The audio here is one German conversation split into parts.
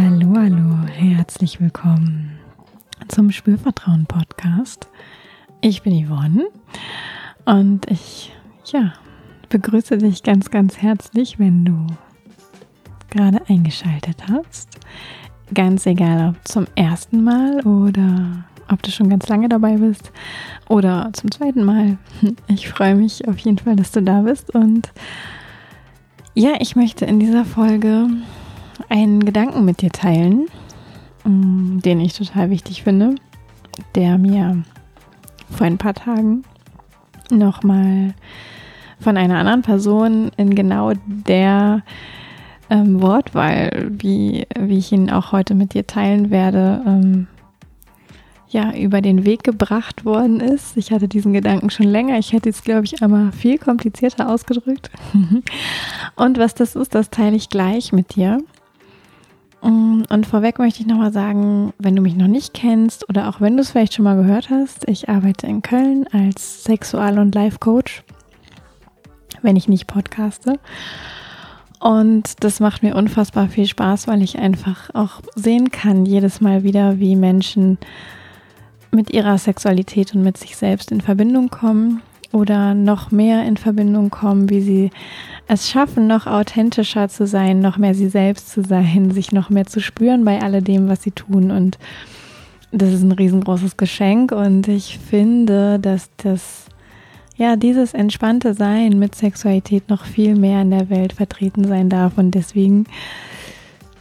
Hallo, hallo, herzlich willkommen zum Spürvertrauen Podcast. Ich bin Yvonne und ich, ja, begrüße dich ganz, ganz herzlich, wenn du gerade eingeschaltet hast. Ganz egal, ob zum ersten Mal oder ob du schon ganz lange dabei bist oder zum zweiten Mal. Ich freue mich auf jeden Fall, dass du da bist und ja, ich möchte in dieser Folge einen Gedanken mit dir teilen, mm, den ich total wichtig finde, der mir vor ein paar Tagen nochmal von einer anderen Person in genau der ähm, Wortwahl, wie, wie ich ihn auch heute mit dir teilen werde, ähm, ja, über den Weg gebracht worden ist. Ich hatte diesen Gedanken schon länger. Ich hätte es, glaube ich, aber viel komplizierter ausgedrückt. Und was das ist, das teile ich gleich mit dir. Mm, und vorweg möchte ich nochmal sagen, wenn du mich noch nicht kennst oder auch wenn du es vielleicht schon mal gehört hast, ich arbeite in Köln als Sexual- und Life-Coach, wenn ich nicht podcaste. Und das macht mir unfassbar viel Spaß, weil ich einfach auch sehen kann, jedes Mal wieder, wie Menschen mit ihrer Sexualität und mit sich selbst in Verbindung kommen oder noch mehr in Verbindung kommen, wie sie es schaffen, noch authentischer zu sein, noch mehr sie selbst zu sein, sich noch mehr zu spüren bei alledem, was sie tun. Und das ist ein riesengroßes Geschenk und ich finde, dass das ja, dieses entspannte Sein mit Sexualität noch viel mehr in der Welt vertreten sein darf und deswegen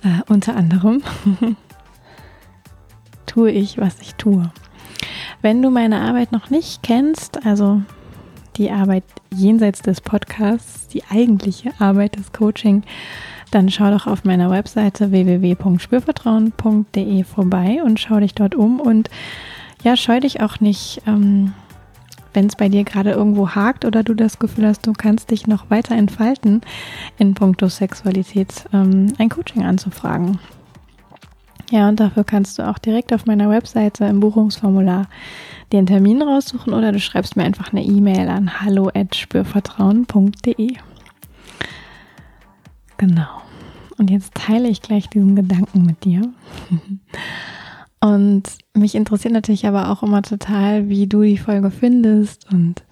äh, unter anderem tue ich, was ich tue. Wenn du meine Arbeit noch nicht kennst, also die Arbeit jenseits des Podcasts, die eigentliche Arbeit des Coaching, dann schau doch auf meiner Webseite www.spürvertrauen.de vorbei und schau dich dort um und ja, scheu dich auch nicht, ähm, wenn es bei dir gerade irgendwo hakt oder du das Gefühl hast, du kannst dich noch weiter entfalten in puncto Sexualität, ähm, ein Coaching anzufragen. Ja, und dafür kannst du auch direkt auf meiner Webseite im Buchungsformular den Termin raussuchen oder du schreibst mir einfach eine E-Mail an hallo@spürvertrauen.de. Genau. Und jetzt teile ich gleich diesen Gedanken mit dir. Und mich interessiert natürlich aber auch immer total, wie du die Folge findest und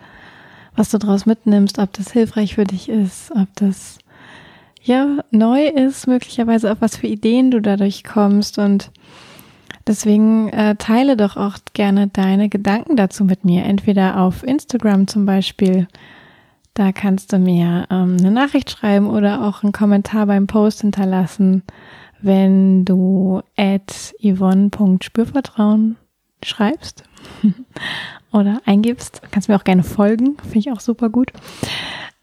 was du daraus mitnimmst, ob das hilfreich für dich ist, ob das ja neu ist, möglicherweise auf was für Ideen du dadurch kommst und deswegen äh, teile doch auch gerne deine Gedanken dazu mit mir, entweder auf Instagram zum Beispiel. Da kannst du mir ähm, eine Nachricht schreiben oder auch einen Kommentar beim Post hinterlassen, wenn du at yvonne.spürvertrauen schreibst oder eingibst. Kannst mir auch gerne folgen, finde ich auch super gut.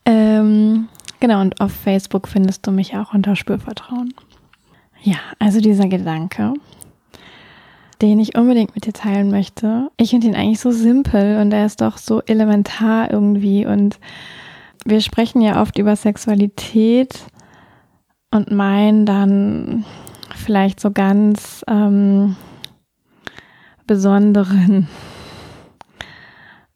Ähm, Genau, und auf Facebook findest du mich auch unter Spürvertrauen. Ja, also dieser Gedanke, den ich unbedingt mit dir teilen möchte. Ich finde ihn eigentlich so simpel und er ist doch so elementar irgendwie. Und wir sprechen ja oft über Sexualität und meinen dann vielleicht so ganz ähm, besonderen,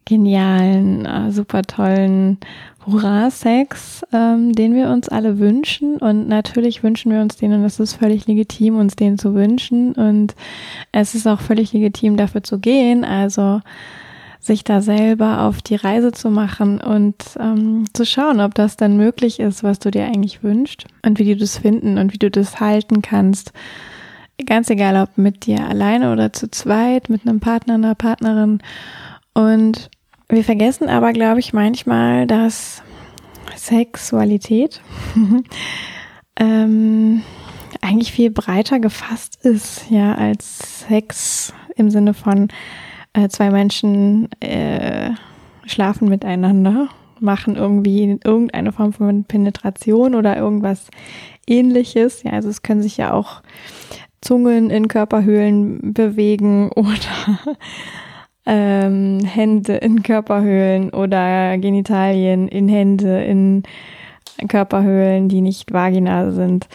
genialen, äh, super tollen Hurra-Sex, ähm, den wir uns alle wünschen. Und natürlich wünschen wir uns den und es ist völlig legitim, uns den zu wünschen. Und es ist auch völlig legitim, dafür zu gehen. Also sich da selber auf die Reise zu machen und ähm, zu schauen, ob das dann möglich ist, was du dir eigentlich wünschst und wie du das finden und wie du das halten kannst. Ganz egal, ob mit dir alleine oder zu zweit, mit einem Partner, einer Partnerin. Und wir vergessen aber, glaube ich, manchmal, dass Sexualität ähm, eigentlich viel breiter gefasst ist, ja, als Sex im Sinne von äh, zwei Menschen äh, schlafen miteinander, machen irgendwie irgendeine Form von Penetration oder irgendwas ähnliches. Ja, also es können sich ja auch Zungen in Körperhöhlen bewegen oder ähm, Hände in Körperhöhlen oder Genitalien in Hände in Körperhöhlen, die nicht Vagina sind.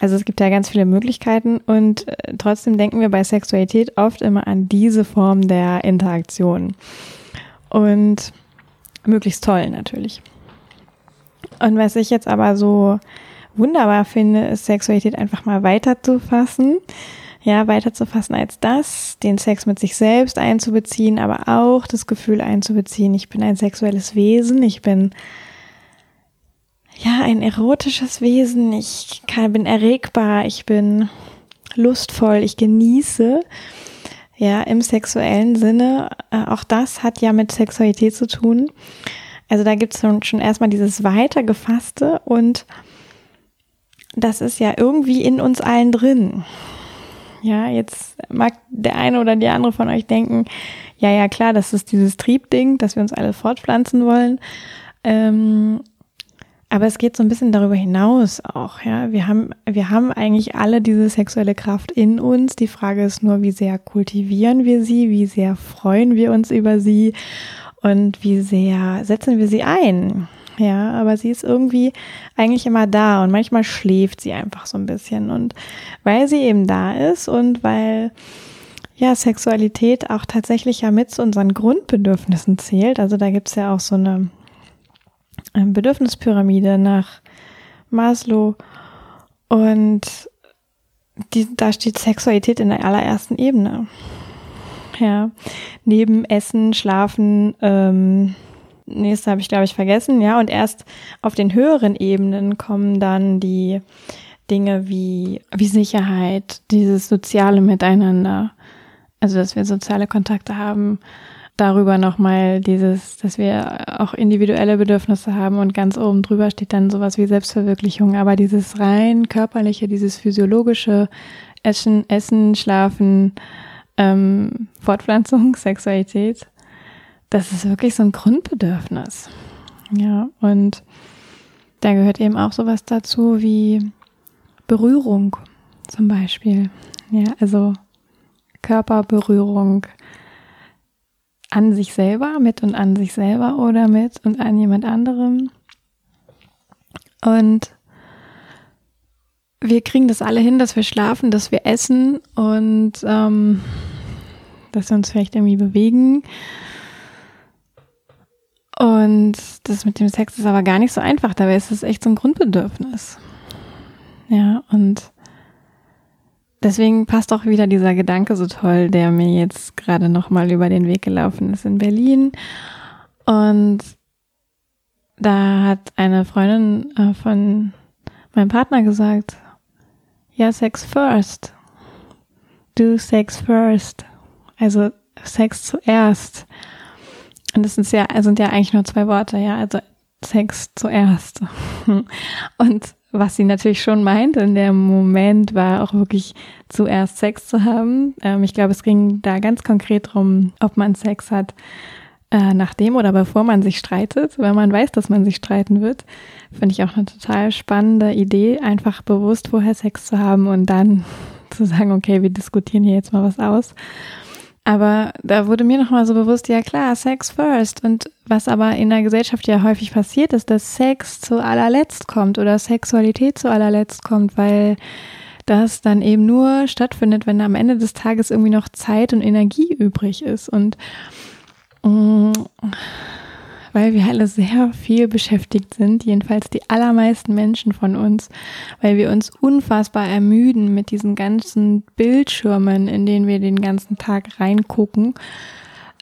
Also es gibt ja ganz viele Möglichkeiten und äh, trotzdem denken wir bei Sexualität oft immer an diese Form der Interaktion. Und möglichst toll natürlich. Und was ich jetzt aber so wunderbar finde, ist Sexualität einfach mal weiterzufassen. Ja, weiterzufassen als das, den Sex mit sich selbst einzubeziehen, aber auch das Gefühl einzubeziehen, ich bin ein sexuelles Wesen, ich bin ja ein erotisches Wesen, ich kann, bin erregbar, ich bin lustvoll, ich genieße ja, im sexuellen Sinne. Äh, auch das hat ja mit Sexualität zu tun. Also da gibt es schon erstmal dieses weitergefasste und das ist ja irgendwie in uns allen drin. Ja, jetzt mag der eine oder die andere von euch denken, ja, ja, klar, das ist dieses Triebding, dass wir uns alle fortpflanzen wollen. Ähm, aber es geht so ein bisschen darüber hinaus auch, ja. Wir haben, wir haben eigentlich alle diese sexuelle Kraft in uns. Die Frage ist nur, wie sehr kultivieren wir sie, wie sehr freuen wir uns über sie und wie sehr setzen wir sie ein. Ja, aber sie ist irgendwie eigentlich immer da und manchmal schläft sie einfach so ein bisschen. Und weil sie eben da ist und weil ja Sexualität auch tatsächlich ja mit zu unseren Grundbedürfnissen zählt, also da gibt's ja auch so eine Bedürfnispyramide nach Maslow und die, da steht Sexualität in der allerersten Ebene. Ja, neben Essen, Schlafen, ähm, nächste habe ich glaube ich vergessen, ja, und erst auf den höheren Ebenen kommen dann die Dinge wie, wie Sicherheit, dieses soziale Miteinander, also dass wir soziale Kontakte haben, darüber nochmal dieses, dass wir auch individuelle Bedürfnisse haben und ganz oben drüber steht dann sowas wie Selbstverwirklichung. Aber dieses rein körperliche, dieses physiologische Essen, Essen Schlafen, ähm, Fortpflanzung, Sexualität, das ist wirklich so ein Grundbedürfnis. Ja, und da gehört eben auch sowas dazu wie Berührung zum Beispiel. Ja, also Körperberührung, an sich selber, mit und an sich selber oder mit und an jemand anderem. Und wir kriegen das alle hin, dass wir schlafen, dass wir essen und ähm, dass wir uns vielleicht irgendwie bewegen. Und das mit dem Sex ist aber gar nicht so einfach. Dabei ist es echt so ein Grundbedürfnis. Ja, und Deswegen passt auch wieder dieser Gedanke so toll, der mir jetzt gerade nochmal über den Weg gelaufen ist in Berlin. Und da hat eine Freundin äh, von meinem Partner gesagt, ja, Sex first. Do Sex first. Also Sex zuerst. Und das sind ja, sind ja eigentlich nur zwei Worte, ja. Also Sex zuerst. Und was sie natürlich schon meint in dem Moment war auch wirklich zuerst Sex zu haben. Ähm, ich glaube, es ging da ganz konkret darum, ob man Sex hat äh, nachdem oder bevor man sich streitet, weil man weiß, dass man sich streiten wird. Finde ich auch eine total spannende Idee, einfach bewusst vorher Sex zu haben und dann zu sagen, okay, wir diskutieren hier jetzt mal was aus. Aber da wurde mir nochmal so bewusst, ja klar, Sex first. Und was aber in der Gesellschaft ja häufig passiert, ist, dass Sex zu allerletzt kommt oder Sexualität zu allerletzt kommt, weil das dann eben nur stattfindet, wenn am Ende des Tages irgendwie noch Zeit und Energie übrig ist. Und mm, weil wir alle sehr viel beschäftigt sind, jedenfalls die allermeisten Menschen von uns, weil wir uns unfassbar ermüden mit diesen ganzen Bildschirmen, in denen wir den ganzen Tag reingucken,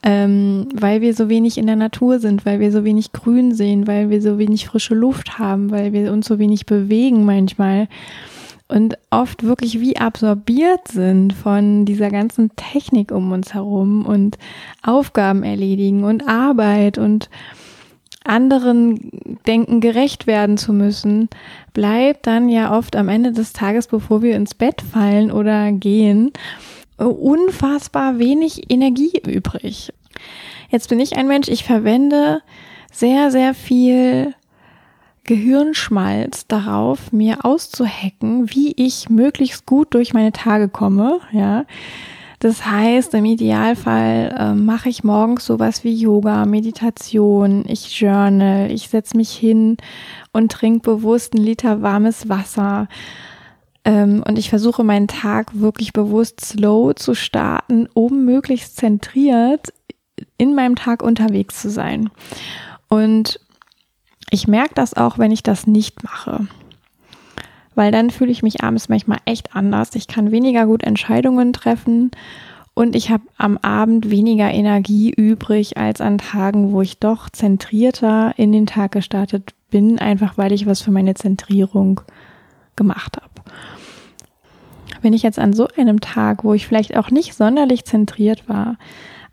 ähm, weil wir so wenig in der Natur sind, weil wir so wenig Grün sehen, weil wir so wenig frische Luft haben, weil wir uns so wenig bewegen manchmal und oft wirklich wie absorbiert sind von dieser ganzen Technik um uns herum und Aufgaben erledigen und Arbeit und anderen Denken gerecht werden zu müssen, bleibt dann ja oft am Ende des Tages, bevor wir ins Bett fallen oder gehen, unfassbar wenig Energie übrig. Jetzt bin ich ein Mensch, ich verwende sehr, sehr viel Gehirnschmalz darauf, mir auszuhacken, wie ich möglichst gut durch meine Tage komme, ja. Das heißt, im Idealfall äh, mache ich morgens sowas wie Yoga, Meditation, ich journal, ich setze mich hin und trinke bewusst einen Liter warmes Wasser. Ähm, und ich versuche meinen Tag wirklich bewusst slow zu starten, um möglichst zentriert in meinem Tag unterwegs zu sein. Und ich merke das auch, wenn ich das nicht mache. weil dann fühle ich mich abends manchmal echt anders. Ich kann weniger gut Entscheidungen treffen und ich habe am Abend weniger Energie übrig als an Tagen, wo ich doch zentrierter in den Tag gestartet bin, einfach weil ich was für meine Zentrierung gemacht habe. Wenn ich jetzt an so einem Tag, wo ich vielleicht auch nicht sonderlich zentriert war,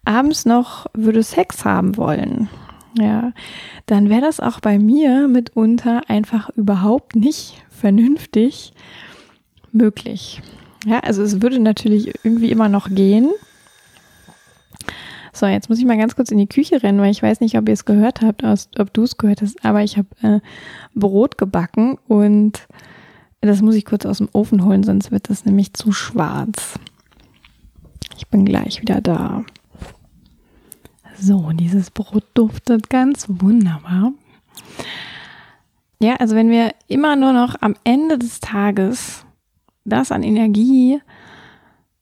abends noch würde Sex haben wollen, ja, dann wäre das auch bei mir mitunter einfach überhaupt nicht vernünftig möglich. Ja, also es würde natürlich irgendwie immer noch gehen. So, jetzt muss ich mal ganz kurz in die Küche rennen, weil ich weiß nicht, ob ihr es gehört habt, ob du es gehört hast, aber ich habe äh, Brot gebacken und das muss ich kurz aus dem Ofen holen, sonst wird das nämlich zu schwarz. Ich bin gleich wieder da. So, dieses Brot duftet ganz wunderbar. Ja, also wenn wir immer nur noch am Ende des Tages das an Energie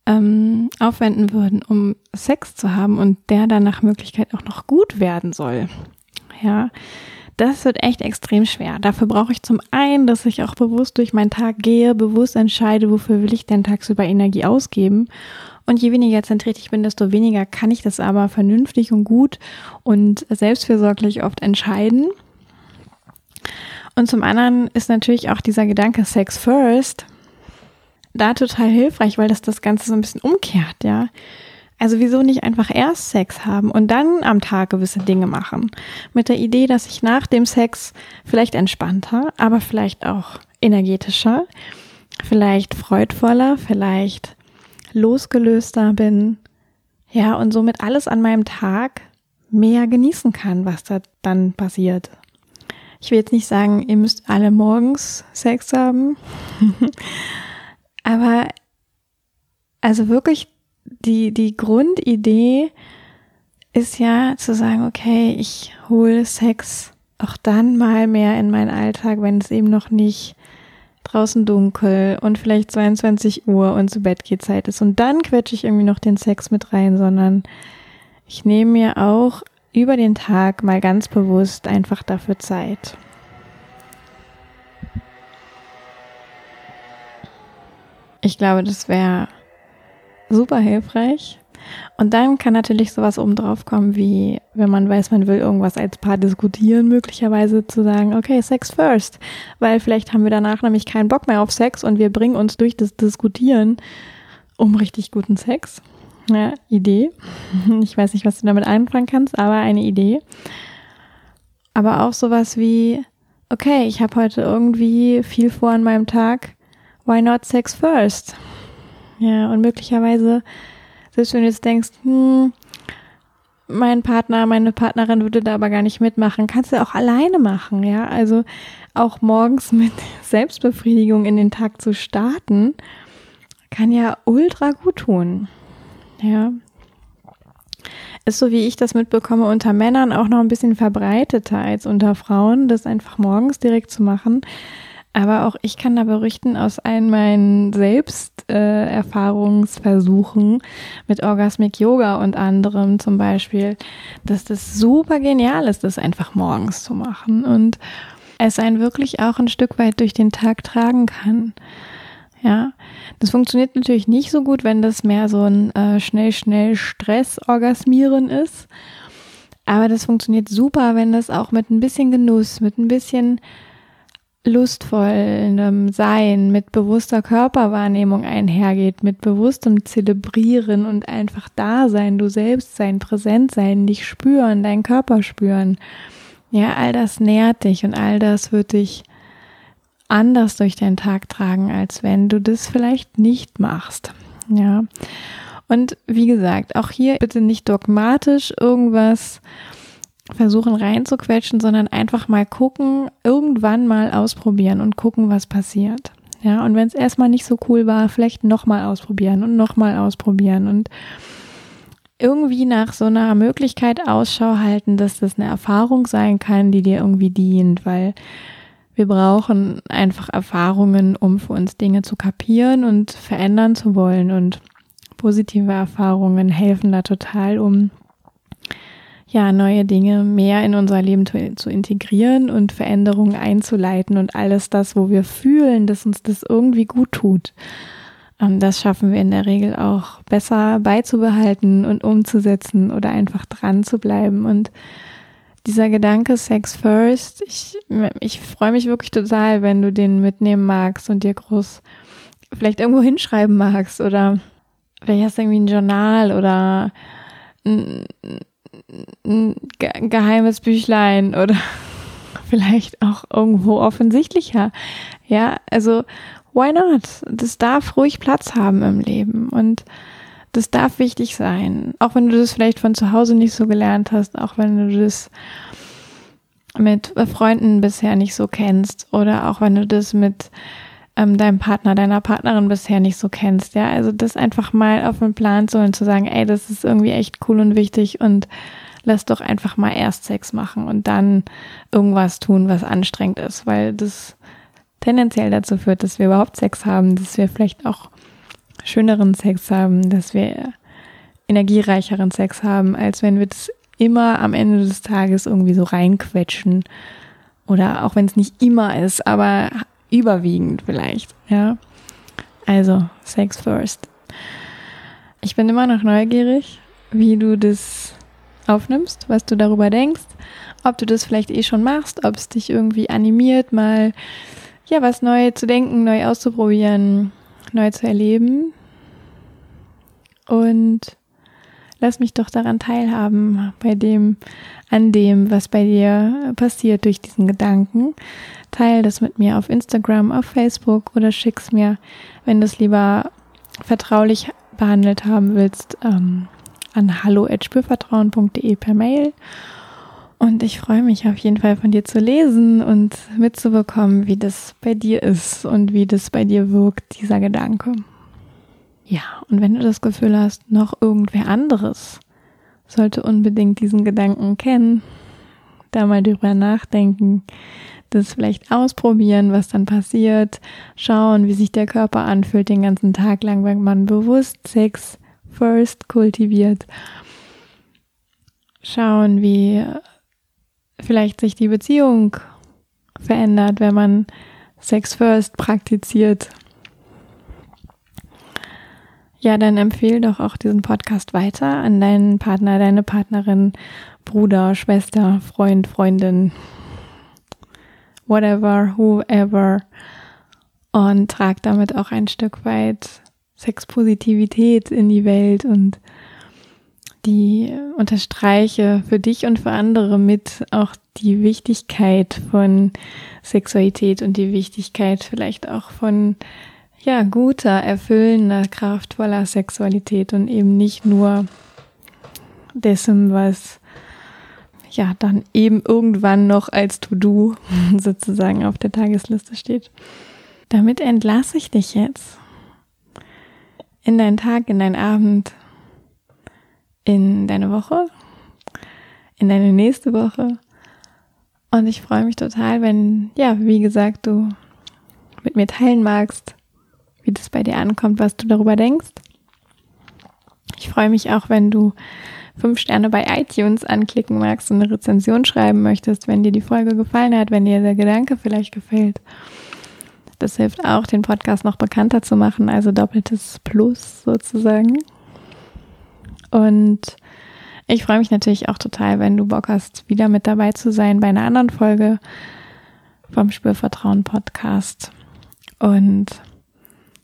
ähm, aufwenden würden, um Sex zu haben und der dann nach Möglichkeit auch noch gut werden soll, ja, das wird echt extrem schwer. Dafür brauche ich zum einen, dass ich auch bewusst durch meinen Tag gehe, bewusst entscheide, wofür will ich denn tagsüber Energie ausgeben und je weniger zentriert ich bin, desto weniger kann ich das aber vernünftig und gut und selbstfürsorglich oft entscheiden. Und zum anderen ist natürlich auch dieser Gedanke Sex First da total hilfreich, weil das das Ganze so ein bisschen umkehrt, ja. Also wieso nicht einfach erst Sex haben und dann am Tag gewisse Dinge machen? Mit der Idee, dass ich nach dem Sex vielleicht entspannter, aber vielleicht auch energetischer, vielleicht freudvoller, vielleicht losgelöster bin, ja, und somit alles an meinem Tag mehr genießen kann, was da dann passiert. Ich will jetzt nicht sagen, ihr müsst alle morgens Sex haben, aber also wirklich die, die Grundidee ist ja zu sagen, okay, ich hole Sex auch dann mal mehr in meinen Alltag, wenn es eben noch nicht draußen dunkel und vielleicht 22 Uhr und zu Bett geht Zeit ist. Und dann quetsche ich irgendwie noch den Sex mit rein, sondern ich nehme mir auch über den Tag mal ganz bewusst einfach dafür Zeit. Ich glaube, das wäre super hilfreich. Und dann kann natürlich sowas oben drauf kommen, wie wenn man weiß, man will irgendwas als Paar diskutieren, möglicherweise zu sagen, okay, Sex first. Weil vielleicht haben wir danach nämlich keinen Bock mehr auf Sex und wir bringen uns durch das Diskutieren um richtig guten Sex. Ja, Idee. Ich weiß nicht, was du damit anfangen kannst, aber eine Idee. Aber auch sowas wie, okay, ich habe heute irgendwie viel vor an meinem Tag. Why not Sex first? Ja, und möglicherweise selbst wenn du jetzt denkst, hm, mein Partner, meine Partnerin würde da aber gar nicht mitmachen, kannst du auch alleine machen, ja. Also auch morgens mit Selbstbefriedigung in den Tag zu starten, kann ja ultra gut tun. Ja. Ist so, wie ich das mitbekomme, unter Männern auch noch ein bisschen verbreiteter als unter Frauen, das einfach morgens direkt zu machen. Aber auch ich kann da berichten aus allen meinen Selbsterfahrungsversuchen äh, mit Orgasmic Yoga und anderem zum Beispiel, dass das super genial ist, das einfach morgens zu machen und es einen wirklich auch ein Stück weit durch den Tag tragen kann. Ja, das funktioniert natürlich nicht so gut, wenn das mehr so ein äh, schnell, schnell Stress-Orgasmieren ist. Aber das funktioniert super, wenn das auch mit ein bisschen Genuss, mit ein bisschen lustvollem Sein, mit bewusster Körperwahrnehmung einhergeht, mit bewusstem Zelebrieren und einfach da sein, du selbst sein, präsent sein, dich spüren, deinen Körper spüren. Ja, all das nährt dich und all das wird dich anders durch den Tag tragen, als wenn du das vielleicht nicht machst. Ja. Und wie gesagt, auch hier bitte nicht dogmatisch irgendwas versuchen reinzuquetschen, sondern einfach mal gucken, irgendwann mal ausprobieren und gucken, was passiert. Ja, und wenn es erstmal nicht so cool war, vielleicht nochmal ausprobieren und nochmal ausprobieren und irgendwie nach so einer Möglichkeit Ausschau halten, dass das eine Erfahrung sein kann, die dir irgendwie dient, weil wir brauchen einfach Erfahrungen, um für uns Dinge zu kapieren und verändern zu wollen und positive Erfahrungen helfen da total, um ja, neue Dinge mehr in unser Leben zu, zu integrieren und Veränderungen einzuleiten und alles das, wo wir fühlen, dass uns das irgendwie gut tut. Ähm, das schaffen wir in der Regel auch besser beizubehalten und umzusetzen oder einfach dran zu bleiben. Und dieser Gedanke Sex First, ich, ich freue mich wirklich total, wenn du den mitnehmen magst und dir groß vielleicht irgendwo hinschreiben magst oder vielleicht hast du irgendwie ein Journal oder ein, geheimes Büchlein oder vielleicht auch irgendwo offensichtlicher. Ja, also why not? Das darf ruhig Platz haben im Leben und das darf wichtig sein. Auch wenn du das vielleicht von zu Hause nicht so gelernt hast, auch wenn du das mit Freunden bisher nicht so kennst oder auch wenn du das mit ähm, deinem Partner, deiner Partnerin bisher nicht so kennst. Ja, also das einfach mal auf den Plan zu holen, zu sagen, ey, das ist irgendwie echt cool und wichtig und lass doch einfach mal erst Sex machen und dann irgendwas tun, was anstrengend ist, weil das tendenziell dazu führt, dass wir überhaupt Sex haben, dass wir vielleicht auch schöneren Sex haben, dass wir energiereicheren Sex haben, als wenn wir das immer am Ende des Tages irgendwie so reinquetschen. Oder auch wenn es nicht immer ist, aber überwiegend vielleicht, ja. Also, Sex first. Ich bin immer noch neugierig, wie du das aufnimmst, was du darüber denkst, ob du das vielleicht eh schon machst, ob es dich irgendwie animiert, mal ja, was neu zu denken, neu auszuprobieren, neu zu erleben. Und lass mich doch daran teilhaben, bei dem, an dem, was bei dir passiert durch diesen Gedanken. Teil das mit mir auf Instagram, auf Facebook oder schick's mir, wenn du es lieber vertraulich behandelt haben willst, ähm, an hallo.spürvertrauen.de per Mail. Und ich freue mich auf jeden Fall von dir zu lesen und mitzubekommen, wie das bei dir ist und wie das bei dir wirkt, dieser Gedanke. Ja, und wenn du das Gefühl hast, noch irgendwer anderes sollte unbedingt diesen Gedanken kennen, da mal drüber nachdenken, das vielleicht ausprobieren, was dann passiert, schauen, wie sich der Körper anfühlt den ganzen Tag lang, wenn man bewusst Sex first kultiviert. Schauen, wie vielleicht sich die Beziehung verändert, wenn man Sex first praktiziert ja, dann empfehle doch auch diesen Podcast weiter an deinen Partner, deine Partnerin, Bruder, Schwester, Freund, Freundin, whatever, whoever. Und trag damit auch ein Stück weit Sexpositivität in die Welt und die unterstreiche für dich und für andere mit auch die Wichtigkeit von Sexualität und die Wichtigkeit vielleicht auch von ja, guter, erfüllender, kraftvoller Sexualität und eben nicht nur dessen, was ja dann eben irgendwann noch als To-Do sozusagen auf der Tagesliste steht. Damit entlasse ich dich jetzt in deinen Tag, in deinen Abend, in deine Woche, in deine nächste Woche. Und ich freue mich total, wenn, ja, wie gesagt, du mit mir teilen magst, wie das bei dir ankommt, was du darüber denkst. Ich freue mich auch, wenn du fünf Sterne bei iTunes anklicken magst und eine Rezension schreiben möchtest, wenn dir die Folge gefallen hat, wenn dir der Gedanke vielleicht gefällt. Das hilft auch, den Podcast noch bekannter zu machen, also doppeltes Plus sozusagen. Und ich freue mich natürlich auch total, wenn du Bock hast, wieder mit dabei zu sein bei einer anderen Folge vom Spürvertrauen Podcast. Und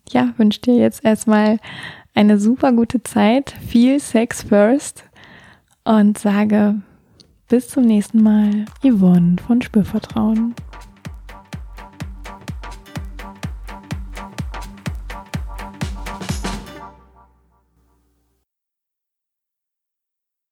ja, wünsche dir jetzt erstmal eine super gute Zeit, viel Sex first und sage bis zum nächsten Mal, Yvonne von Spürvertrauen.